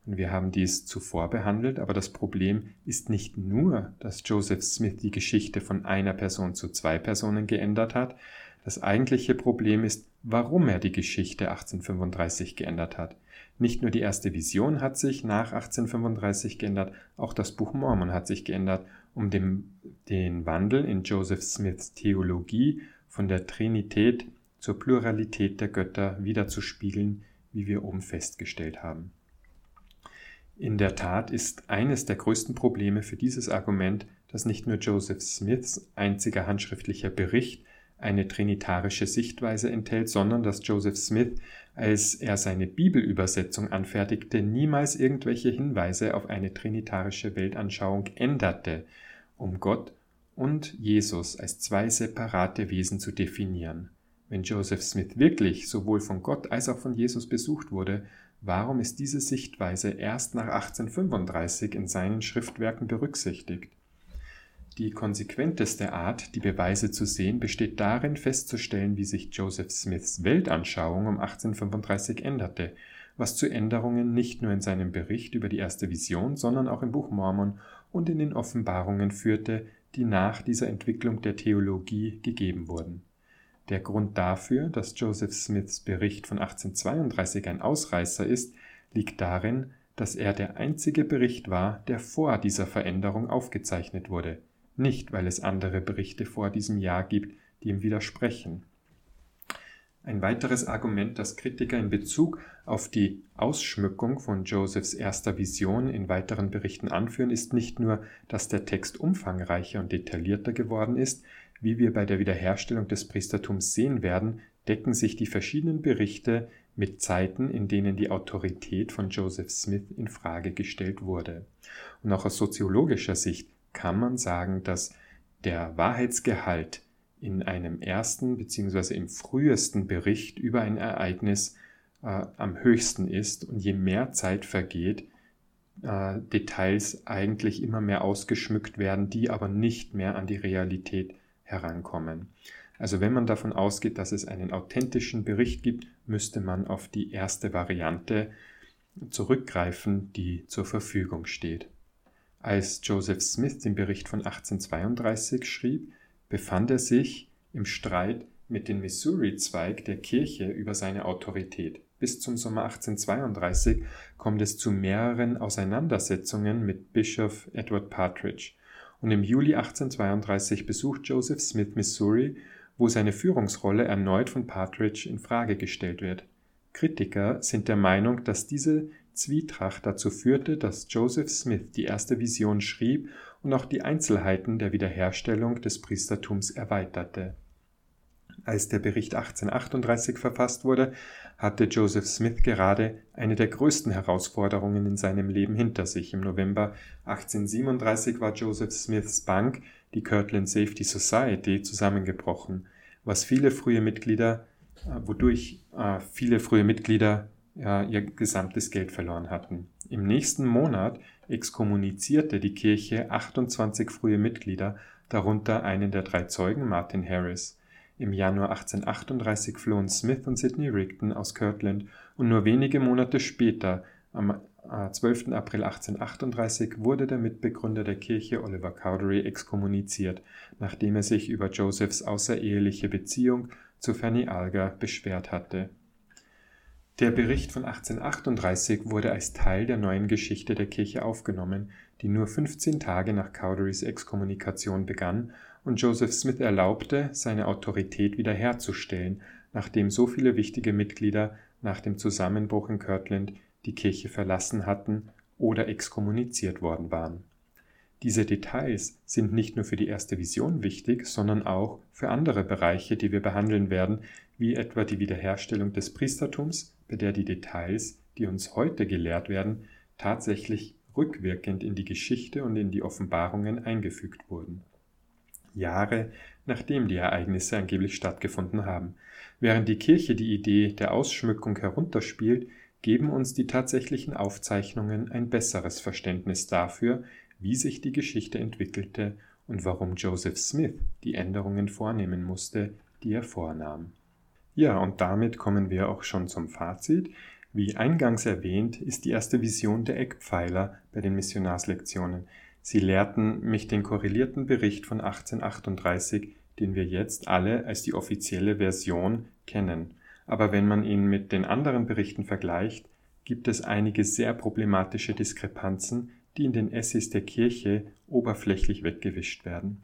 Und wir haben dies zuvor behandelt, aber das Problem ist nicht nur, dass Joseph Smith die Geschichte von einer Person zu zwei Personen geändert hat, das eigentliche Problem ist, warum er die Geschichte 1835 geändert hat. Nicht nur die erste Vision hat sich nach 1835 geändert, auch das Buch Mormon hat sich geändert, um dem, den Wandel in Joseph Smiths Theologie von der Trinität zur Pluralität der Götter wiederzuspiegeln, wie wir oben festgestellt haben. In der Tat ist eines der größten Probleme für dieses Argument, dass nicht nur Joseph Smiths einziger handschriftlicher Bericht eine trinitarische Sichtweise enthält, sondern dass Joseph Smith, als er seine Bibelübersetzung anfertigte, niemals irgendwelche Hinweise auf eine trinitarische Weltanschauung änderte, um Gott und Jesus als zwei separate Wesen zu definieren. Wenn Joseph Smith wirklich sowohl von Gott als auch von Jesus besucht wurde, warum ist diese Sichtweise erst nach 1835 in seinen Schriftwerken berücksichtigt? Die konsequenteste Art, die Beweise zu sehen, besteht darin festzustellen, wie sich Joseph Smiths Weltanschauung um 1835 änderte, was zu Änderungen nicht nur in seinem Bericht über die erste Vision, sondern auch im Buch Mormon und in den Offenbarungen führte, die nach dieser Entwicklung der Theologie gegeben wurden. Der Grund dafür, dass Joseph Smiths Bericht von 1832 ein Ausreißer ist, liegt darin, dass er der einzige Bericht war, der vor dieser Veränderung aufgezeichnet wurde, nicht weil es andere Berichte vor diesem Jahr gibt, die ihm widersprechen. Ein weiteres Argument, das Kritiker in Bezug auf die Ausschmückung von Josephs erster Vision in weiteren Berichten anführen, ist nicht nur, dass der Text umfangreicher und detaillierter geworden ist, wie wir bei der Wiederherstellung des Priestertums sehen werden, decken sich die verschiedenen Berichte mit Zeiten, in denen die Autorität von Joseph Smith in Frage gestellt wurde. Und auch aus soziologischer Sicht kann man sagen, dass der Wahrheitsgehalt in einem ersten bzw. im frühesten Bericht über ein Ereignis äh, am höchsten ist und je mehr Zeit vergeht, äh, Details eigentlich immer mehr ausgeschmückt werden, die aber nicht mehr an die Realität herankommen. Also wenn man davon ausgeht, dass es einen authentischen Bericht gibt, müsste man auf die erste Variante zurückgreifen, die zur Verfügung steht. Als Joseph Smith den Bericht von 1832 schrieb, befand er sich im Streit mit dem Missouri-Zweig der Kirche über seine Autorität. Bis zum Sommer 1832 kommt es zu mehreren Auseinandersetzungen mit Bischof Edward Partridge. Und im Juli 1832 besucht Joseph Smith Missouri, wo seine Führungsrolle erneut von Partridge in Frage gestellt wird. Kritiker sind der Meinung, dass diese Zwietracht dazu führte, dass Joseph Smith die erste Vision schrieb und auch die Einzelheiten der Wiederherstellung des Priestertums erweiterte. Als der Bericht 1838 verfasst wurde, hatte Joseph Smith gerade eine der größten Herausforderungen in seinem Leben hinter sich. Im November 1837 war Joseph Smiths Bank, die Kirtland Safety Society, zusammengebrochen, was viele frühe Mitglieder, äh, wodurch äh, viele frühe Mitglieder ihr gesamtes Geld verloren hatten. Im nächsten Monat exkommunizierte die Kirche 28 frühe Mitglieder, darunter einen der drei Zeugen, Martin Harris. Im Januar 1838 flohen Smith und Sidney Rigdon aus Kirtland und nur wenige Monate später, am 12. Äh, April 1838, wurde der Mitbegründer der Kirche Oliver Cowdery exkommuniziert, nachdem er sich über Josephs außereheliche Beziehung zu Fanny Alger beschwert hatte der Bericht von 1838 wurde als Teil der neuen Geschichte der Kirche aufgenommen, die nur 15 Tage nach Cowderys Exkommunikation begann und Joseph Smith erlaubte, seine Autorität wiederherzustellen, nachdem so viele wichtige Mitglieder nach dem Zusammenbruch in Kirtland die Kirche verlassen hatten oder exkommuniziert worden waren. Diese Details sind nicht nur für die erste Vision wichtig, sondern auch für andere Bereiche, die wir behandeln werden, wie etwa die Wiederherstellung des Priestertums, bei der die Details, die uns heute gelehrt werden, tatsächlich rückwirkend in die Geschichte und in die Offenbarungen eingefügt wurden. Jahre nachdem die Ereignisse angeblich stattgefunden haben. Während die Kirche die Idee der Ausschmückung herunterspielt, geben uns die tatsächlichen Aufzeichnungen ein besseres Verständnis dafür, wie sich die Geschichte entwickelte und warum Joseph Smith die Änderungen vornehmen musste, die er vornahm. Ja, und damit kommen wir auch schon zum Fazit. Wie eingangs erwähnt, ist die erste Vision der Eckpfeiler bei den Missionarslektionen. Sie lehrten mich den korrelierten Bericht von 1838, den wir jetzt alle als die offizielle Version kennen. Aber wenn man ihn mit den anderen Berichten vergleicht, gibt es einige sehr problematische Diskrepanzen, die in den Essays der Kirche oberflächlich weggewischt werden.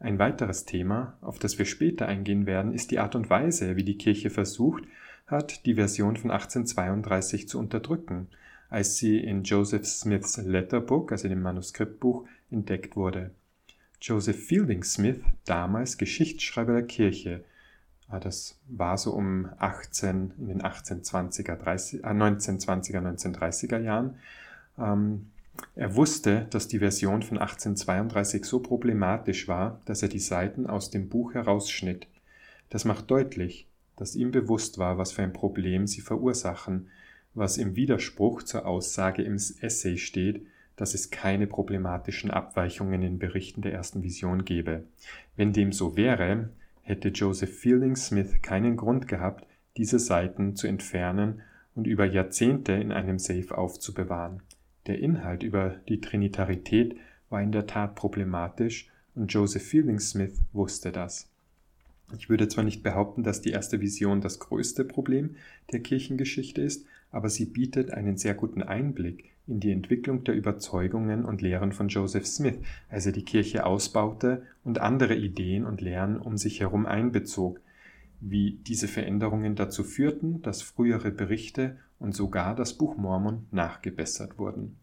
Ein weiteres Thema, auf das wir später eingehen werden, ist die Art und Weise, wie die Kirche versucht hat, die Version von 1832 zu unterdrücken, als sie in Joseph Smiths Letterbook, also dem Manuskriptbuch, entdeckt wurde. Joseph Fielding Smith, damals Geschichtsschreiber der Kirche, ah, das war so um 18 in den 1820er, 30, äh, 1920er, 1930er Jahren, ähm, er wusste, dass die Version von 1832 so problematisch war, dass er die Seiten aus dem Buch herausschnitt. Das macht deutlich, dass ihm bewusst war, was für ein Problem sie verursachen, was im Widerspruch zur Aussage im Essay steht, dass es keine problematischen Abweichungen in Berichten der ersten Vision gebe. Wenn dem so wäre, hätte Joseph Fielding Smith keinen Grund gehabt, diese Seiten zu entfernen und über Jahrzehnte in einem Safe aufzubewahren. Der Inhalt über die Trinitarität war in der Tat problematisch und Joseph Fielding Smith wusste das. Ich würde zwar nicht behaupten, dass die erste Vision das größte Problem der Kirchengeschichte ist, aber sie bietet einen sehr guten Einblick in die Entwicklung der Überzeugungen und Lehren von Joseph Smith, als er die Kirche ausbaute und andere Ideen und Lehren um sich herum einbezog, wie diese Veränderungen dazu führten, dass frühere Berichte und sogar das Buch Mormon nachgebessert wurden.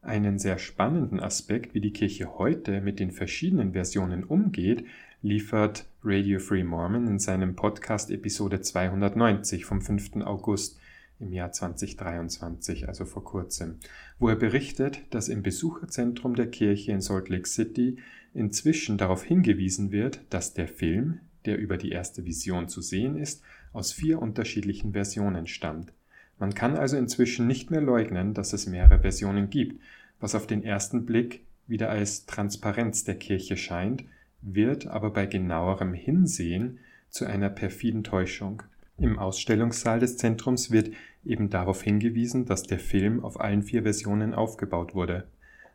Einen sehr spannenden Aspekt, wie die Kirche heute mit den verschiedenen Versionen umgeht, liefert Radio Free Mormon in seinem Podcast Episode 290 vom 5. August im Jahr 2023, also vor kurzem, wo er berichtet, dass im Besucherzentrum der Kirche in Salt Lake City inzwischen darauf hingewiesen wird, dass der Film, der über die erste Vision zu sehen ist, aus vier unterschiedlichen Versionen stammt. Man kann also inzwischen nicht mehr leugnen, dass es mehrere Versionen gibt, was auf den ersten Blick wieder als Transparenz der Kirche scheint, wird aber bei genauerem Hinsehen zu einer perfiden Täuschung. Im Ausstellungssaal des Zentrums wird eben darauf hingewiesen, dass der Film auf allen vier Versionen aufgebaut wurde.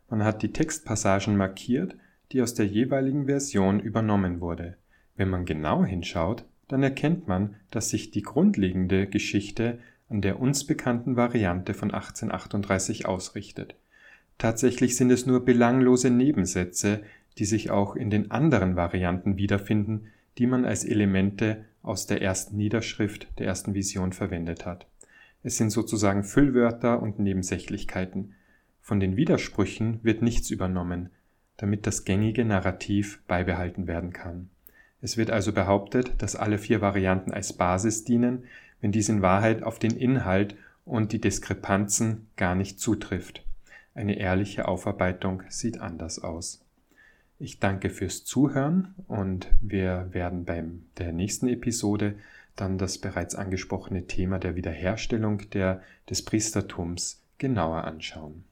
Man hat die Textpassagen markiert, die aus der jeweiligen Version übernommen wurde. Wenn man genau hinschaut, dann erkennt man, dass sich die grundlegende Geschichte an der uns bekannten Variante von 1838 ausrichtet. Tatsächlich sind es nur belanglose Nebensätze, die sich auch in den anderen Varianten wiederfinden, die man als Elemente aus der ersten Niederschrift der ersten Vision verwendet hat. Es sind sozusagen Füllwörter und Nebensächlichkeiten. Von den Widersprüchen wird nichts übernommen, damit das gängige Narrativ beibehalten werden kann. Es wird also behauptet, dass alle vier Varianten als Basis dienen, wenn dies in Wahrheit auf den Inhalt und die Diskrepanzen gar nicht zutrifft. Eine ehrliche Aufarbeitung sieht anders aus. Ich danke fürs Zuhören und wir werden beim der nächsten Episode dann das bereits angesprochene Thema der Wiederherstellung der, des Priestertums genauer anschauen.